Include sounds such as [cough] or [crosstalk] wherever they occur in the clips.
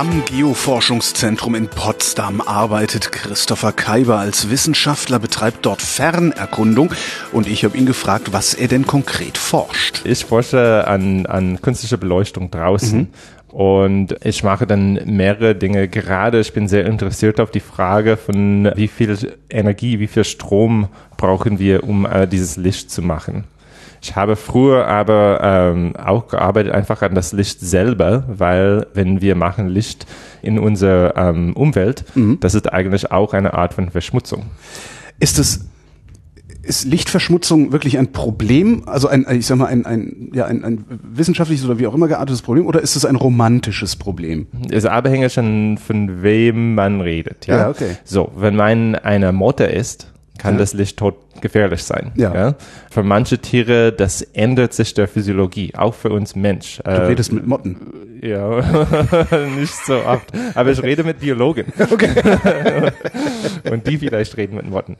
Am Geoforschungszentrum in Potsdam arbeitet Christopher Kaiber als Wissenschaftler, betreibt dort Fernerkundung und ich habe ihn gefragt, was er denn konkret forscht. Ich forsche an, an künstlicher Beleuchtung draußen. Mhm. Und ich mache dann mehrere Dinge. Gerade ich bin sehr interessiert auf die Frage von wie viel Energie, wie viel Strom brauchen wir, um äh, dieses Licht zu machen. Ich habe früher aber ähm, auch gearbeitet einfach an das Licht selber, weil wenn wir machen Licht in unserer ähm, Umwelt, mhm. das ist eigentlich auch eine Art von Verschmutzung. Ist es ist Lichtverschmutzung wirklich ein Problem, also ein, ich sag mal, ein, ein, ja, ein, ein wissenschaftliches oder wie auch immer geartetes Problem, oder ist es ein romantisches Problem? Es ist abhängig von, von wem man redet, ja. ja okay. So, wenn man eine Mutter ist, kann ja. das Licht tot gefährlich sein. Ja. ja. Für manche Tiere, das ändert sich der Physiologie, auch für uns Mensch. Du redest mit Motten. Ja, [laughs] nicht so oft. Aber ich rede mit Biologen. Okay. [laughs] Und die vielleicht reden mit Motten.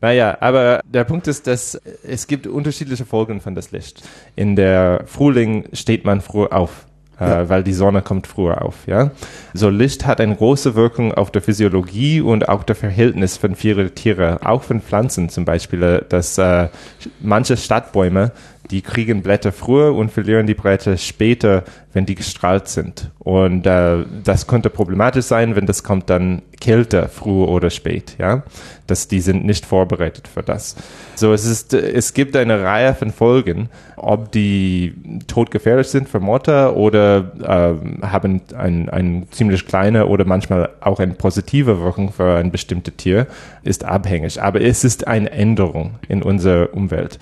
Naja, aber der Punkt ist, dass es gibt unterschiedliche Folgen von das Licht. In der Frühling steht man früh auf ja. äh, weil die Sonne kommt früher auf. Ja, so Licht hat eine große Wirkung auf der Physiologie und auch der Verhältnis von vielen Tieren, auch von Pflanzen zum Beispiel, dass äh, manche Stadtbäume die kriegen Blätter früher und verlieren die Blätter später, wenn die gestrahlt sind. Und äh, das könnte problematisch sein, wenn das kommt dann kälter, früh oder spät, ja. Dass die sind nicht vorbereitet für das. So, es ist, es gibt eine Reihe von Folgen, ob die todgefährlich sind für Mutter oder äh, haben ein, ein ziemlich kleine oder manchmal auch eine positive Wirkung für ein bestimmtes Tier, ist abhängig. Aber es ist eine Änderung in unserer Umwelt.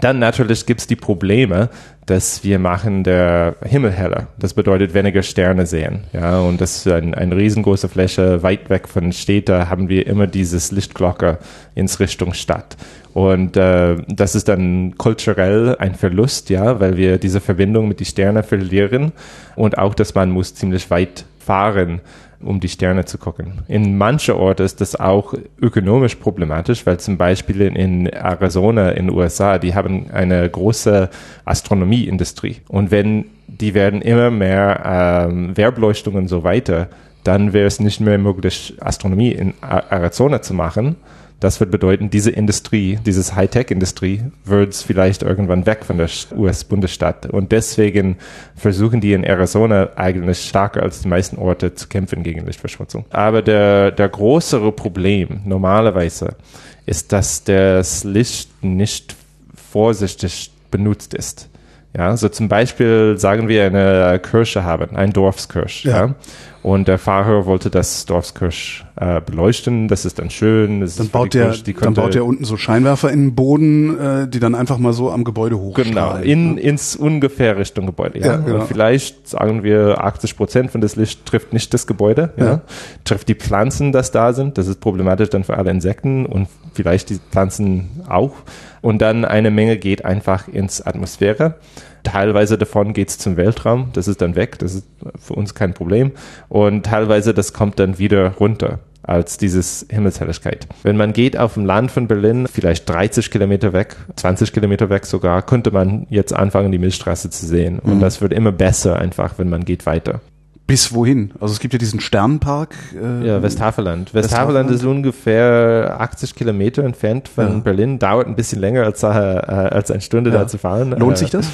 Dann natürlich gibt's die Probleme, dass wir machen der Himmel heller. Das bedeutet weniger Sterne sehen. Ja, und das ist ein, eine riesengroße Fläche weit weg von Städten haben wir immer dieses Lichtglocke ins Richtung Stadt. Und äh, das ist dann kulturell ein Verlust, ja, weil wir diese Verbindung mit die Sterne verlieren und auch, dass man muss ziemlich weit fahren, um die Sterne zu gucken. In manchen Orten ist das auch ökonomisch problematisch, weil zum Beispiel in Arizona in den USA, die haben eine große Astronomieindustrie. Und wenn die werden immer mehr ähm, Werbeleuchtungen und so weiter, dann wäre es nicht mehr möglich, Astronomie in Arizona zu machen das wird bedeuten, diese Industrie, dieses Hightech-Industrie wird vielleicht irgendwann weg von der US-Bundesstaat. Und deswegen versuchen die in Arizona eigentlich stärker als die meisten Orte zu kämpfen gegen Lichtverschmutzung. Aber der, der größere Problem normalerweise ist, dass das Licht nicht vorsichtig benutzt ist. Ja, so zum Beispiel sagen wir eine Kirche haben, ein Dorfskirche. Ja. ja. Und der Fahrer wollte das Dorfskirch äh, beleuchten. Das ist dann schön. Das dann baut der, Kirche, dann baut der unten so Scheinwerfer in den Boden, äh, die dann einfach mal so am Gebäude hochstrahlen. Genau, in, ne? ins ungefähr Richtung Gebäude. Ja, ja genau. vielleicht sagen wir 80 Prozent von das Licht trifft nicht das Gebäude, ja. ja. trifft die Pflanzen, das da sind. Das ist problematisch dann für alle Insekten und vielleicht die Pflanzen auch. Und dann eine Menge geht einfach ins Atmosphäre. Teilweise davon geht's zum Weltraum, das ist dann weg, das ist für uns kein Problem. Und teilweise das kommt dann wieder runter als dieses Himmelshelligkeit. Wenn man geht auf dem Land von Berlin, vielleicht 30 Kilometer weg, 20 Kilometer weg sogar, könnte man jetzt anfangen, die Milchstraße zu sehen. Und mhm. das wird immer besser einfach, wenn man geht weiter. Bis wohin? Also es gibt ja diesen Sternpark. Äh, ja, Westhaveland. Westhaveland ist ungefähr 80 Kilometer entfernt von ja. Berlin. Dauert ein bisschen länger als, äh, als eine Stunde ja. da zu fahren. Lohnt sich das?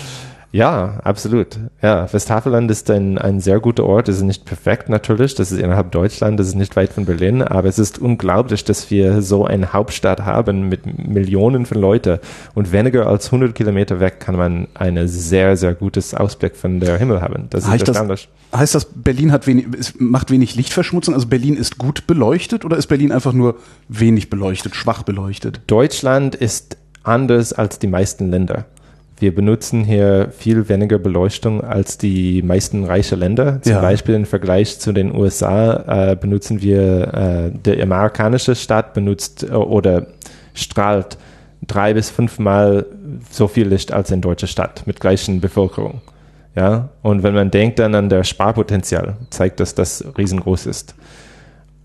Ja, absolut. Ja, Westhaveland ist ein, ein sehr guter Ort. Es ist nicht perfekt natürlich. Das ist innerhalb Deutschland. Das ist nicht weit von Berlin. Aber es ist unglaublich, dass wir so eine Hauptstadt haben mit Millionen von Leuten. Und weniger als 100 Kilometer weg kann man einen sehr, sehr gutes Ausblick von der Himmel haben. Das heißt ist erstaunlich. Das, heißt das, Berlin hat wenig, macht wenig Lichtverschmutzung? Also Berlin ist gut beleuchtet oder ist Berlin einfach nur wenig beleuchtet, schwach beleuchtet? Deutschland ist anders als die meisten Länder Wir benutzen hier viel weniger Beleuchtung als die meisten reichen Länder. Zum Ja. Beispiel im Vergleich zu den USA äh, benutzen wir, äh, der amerikanische Staat benutzt äh, oder strahlt drei bis fünfmal so viel Licht als eine deutsche Stadt mit gleichen Bevölkerung. Ja, und wenn man denkt dann an das Sparpotenzial, zeigt das, dass das riesengroß ist.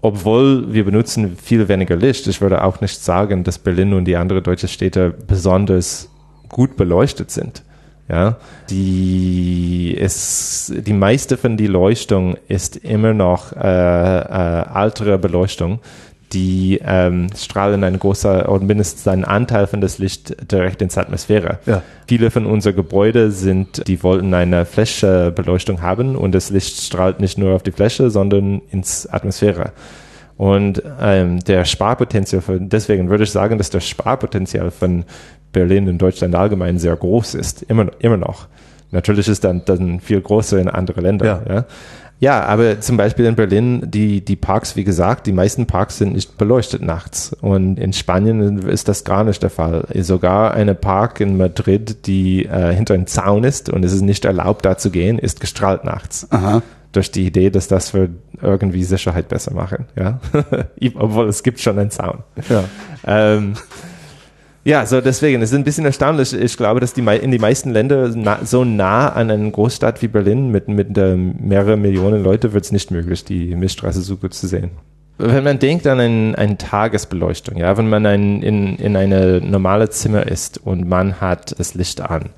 Obwohl wir benutzen viel weniger Licht, ich würde auch nicht sagen, dass Berlin und die anderen deutschen Städte besonders gut beleuchtet sind. Ja, die ist, die meiste von die Leuchtung ist immer noch äh, äh, ältere Beleuchtung, die ähm, strahlen ein großer oder mindestens einen Anteil von das Licht direkt ins Atmosphäre. Ja. Viele von unseren Gebäude sind, die wollten eine Flächebeleuchtung haben und das Licht strahlt nicht nur auf die Fläche, sondern ins Atmosphäre. Und ähm, der Sparpotenzial, von, deswegen würde ich sagen, dass das Sparpotenzial von Berlin in Deutschland allgemein sehr groß ist, immer, immer noch. Natürlich ist dann, dann viel größer in andere Länder. Ja. Ja. Ja, aber zum Beispiel in Berlin, die, die Parks, wie gesagt, die meisten Parks sind nicht beleuchtet nachts. Und in Spanien ist das gar nicht der Fall. Sogar eine Park in Madrid, die äh, hinter einem Zaun ist und es ist nicht erlaubt, da zu gehen, ist gestrahlt nachts. Aha. Durch die Idee, dass das für irgendwie Sicherheit besser machen. Ja? [laughs] Obwohl es gibt schon einen Zaun. Ja. Ähm, ja, so deswegen, es ist ein bisschen erstaunlich. Ich glaube, dass die in die meisten Länder na, so nah an einer Großstadt wie Berlin mit, mit ähm, mehreren Millionen Leute wird es nicht möglich, die Milchstraße so gut zu sehen. Wenn man denkt an ein, eine Tagesbeleuchtung, ja, wenn man ein, in, in eine normale Zimmer ist und man hat das Licht an,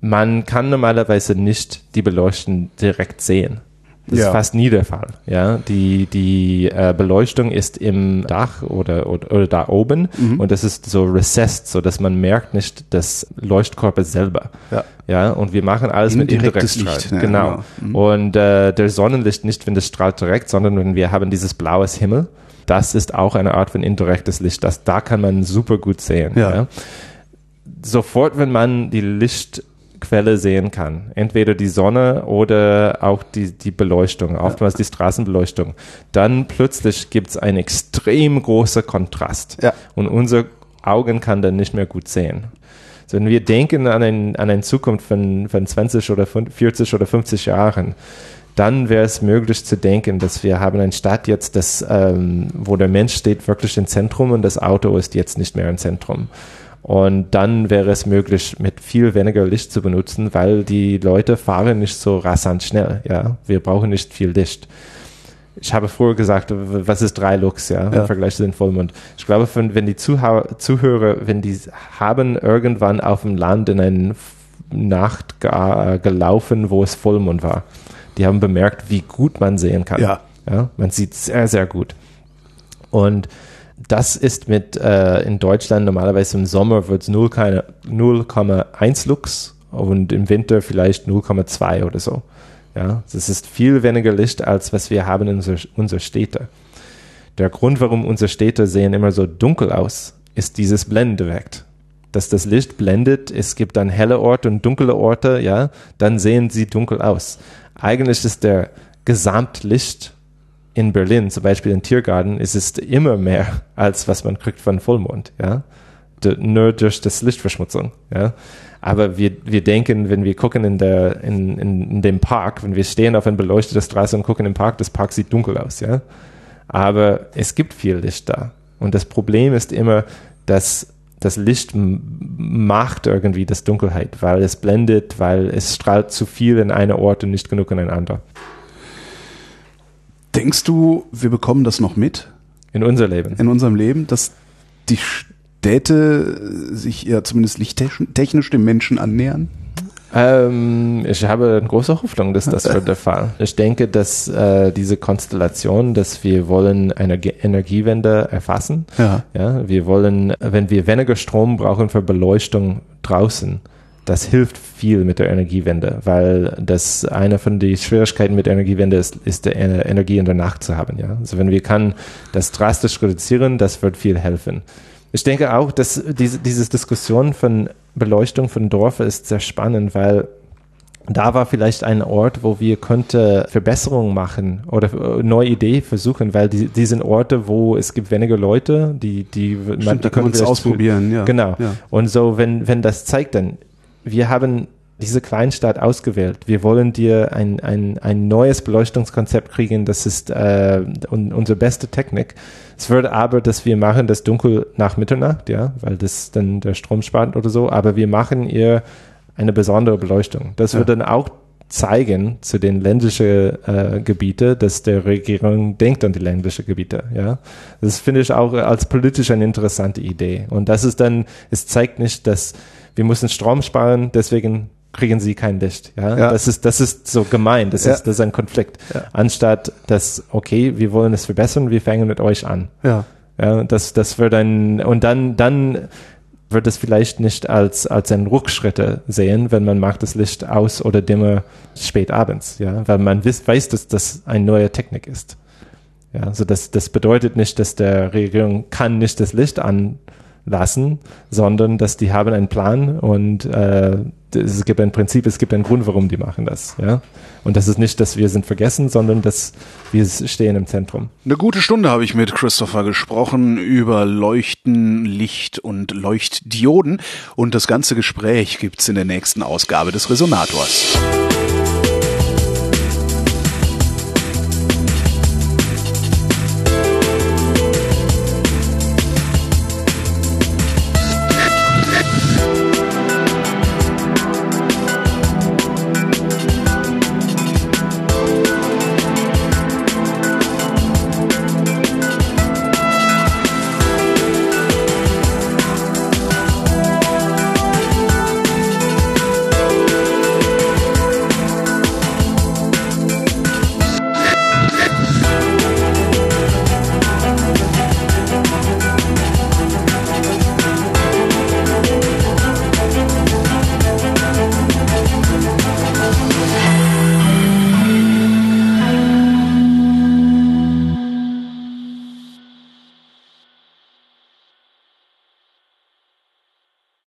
man kann normalerweise nicht die Beleuchtung direkt sehen. Das Ja. ist fast nie der Fall. Ja, die, die äh, Beleuchtung ist im Dach oder, oder, oder da oben und das ist so recessed, so dass man merkt nicht das Leuchtkörper selber. Ja. Ja, und wir machen alles mit Indirektes Indirektstrahl. Licht, ja, genau. genau. Und äh, der Sonnenlicht nicht, wenn das strahlt direkt, sondern wenn wir haben dieses blaues Himmel. Das ist auch eine Art von indirektes Licht. Das, da kann man super gut sehen. Ja. Sofort, wenn man die Lichtquelle sehen kann, entweder die Sonne oder auch die, die Beleuchtung, oftmals die Straßenbeleuchtung, dann plötzlich gibt es einen extrem großen Kontrast. Ja. Und unser Augen kann dann nicht mehr gut sehen. So, wenn wir denken an, ein, an eine Zukunft von, von 20 oder 40 oder 50 Jahren, dann wäre es möglich zu denken, dass wir haben eine Stadt jetzt, das, ähm, wo der Mensch steht wirklich im Zentrum und das Auto ist jetzt nicht mehr im Zentrum. Und dann wäre es möglich, mit viel weniger Licht zu benutzen, weil die Leute fahren nicht so rasant schnell. Ja, wir brauchen nicht viel Licht. Ich habe früher gesagt, was ist drei Lux, ja, Ja. im Vergleich zu den Vollmond. Ich glaube, wenn, die Zuhörer, wenn die haben irgendwann auf dem Land in eine F- Nacht äh, gelaufen, wo es Vollmond war, die haben bemerkt, wie gut man sehen kann. Ja. Ja, man sieht sehr, sehr gut. Und das ist mit äh, in Deutschland normalerweise im Sommer wird es 0,1 Lux und im Winter vielleicht 0,2 oder so. Ja, das ist viel weniger Licht als was wir haben in unser, unsere Städte. Der Grund, warum unsere Städte sehen immer so dunkel aus, ist dieses Blendeffekt. Dass das Licht blendet, es gibt dann helle Orte und dunkle Orte, ja, dann sehen sie dunkel aus. Eigentlich ist der Gesamtlicht in Berlin, zum Beispiel im Tiergarten, ist es immer mehr, als was man kriegt von Vollmond, ja. Nur durch das Lichtverschmutzung, ja. Aber wir, wir denken, wenn wir gucken in, der, in, in, in dem Park, wenn wir stehen auf einer beleuchteten Straße und gucken im Park, das Park sieht dunkel aus, ja. Aber es gibt viel Licht da. Und das Problem ist immer, dass das Licht macht irgendwie das Dunkelheit, weil es blendet, weil es strahlt zu viel in einen Ort und nicht genug in einen anderen. Denkst du, wir bekommen das noch mit In unser Leben. in unserem Leben, dass die Städte sich ja zumindest lichttechnisch dem Menschen annähern? Ähm, ich habe eine große Hoffnung, dass das wird der Fall. Ich denke, dass äh, diese Konstellation, dass wir wollen eine Ge Energiewende erfassen. Ja. Ja, wir wollen, wenn wir weniger Strom brauchen für Beleuchtung draußen, das hilft viel mit der Energiewende, weil das eine von den Schwierigkeiten mit der Energiewende ist, ist die Ener- Energie in der Nacht zu haben. Ja, also wenn wir kann das drastisch reduzieren, das wird viel helfen. Ich denke auch, dass diese, diese Diskussion von Beleuchtung von Dorf ist sehr spannend, weil da war vielleicht ein Ort, wo wir könnte Verbesserungen machen oder äh, neue Idee versuchen, weil die, die sind Orte, wo es gibt weniger Leute, die, die, man, Stimmt, da die man es vielleicht ausprobieren, ja. Genau. Ja. Und so, wenn, wenn das zeigt, dann wir haben diese Kleinstadt ausgewählt. Wir wollen dir ein, ein, ein neues Beleuchtungskonzept kriegen. Das ist äh, un, unsere beste Technik. Es würde aber, dass wir machen das dunkel nach Mitternacht, ja, weil das dann der Strom spart oder so. Aber wir machen ihr eine besondere Beleuchtung. Das ja. würde dann auch zeigen zu den ländlichen äh, Gebiete, dass der Regierung denkt an die ländlichen Gebiete. Ja, das finde ich auch als politisch eine interessante Idee. Und das ist dann, es zeigt nicht, dass wir müssen Strom sparen, deswegen kriegen sie kein Licht. Ja? ja, das ist das ist so gemein. Das ja. ist das ist ein Konflikt. Ja. Anstatt dass okay, wir wollen es verbessern, wir fangen mit euch an. Ja, ja, das das wird ein und dann dann wird es vielleicht nicht als, als ein Rückschritte sehen, wenn man macht das Licht aus oder dimmer spät abends, ja, weil man wiss, weiß, dass das eine neue Technik ist. Ja, also das, das bedeutet nicht, dass der Regierung kann nicht das Licht anlassen, sondern dass die haben einen Plan und äh, es gibt ein Prinzip, es gibt einen Grund, warum die machen das. Ja? Und das ist nicht, dass wir sind vergessen, sondern dass wir stehen im Zentrum. Eine gute Stunde habe ich mit Christopher gesprochen über Leuchten, Licht und Leuchtdioden. Und das ganze Gespräch gibt's in der nächsten Ausgabe des Resonators.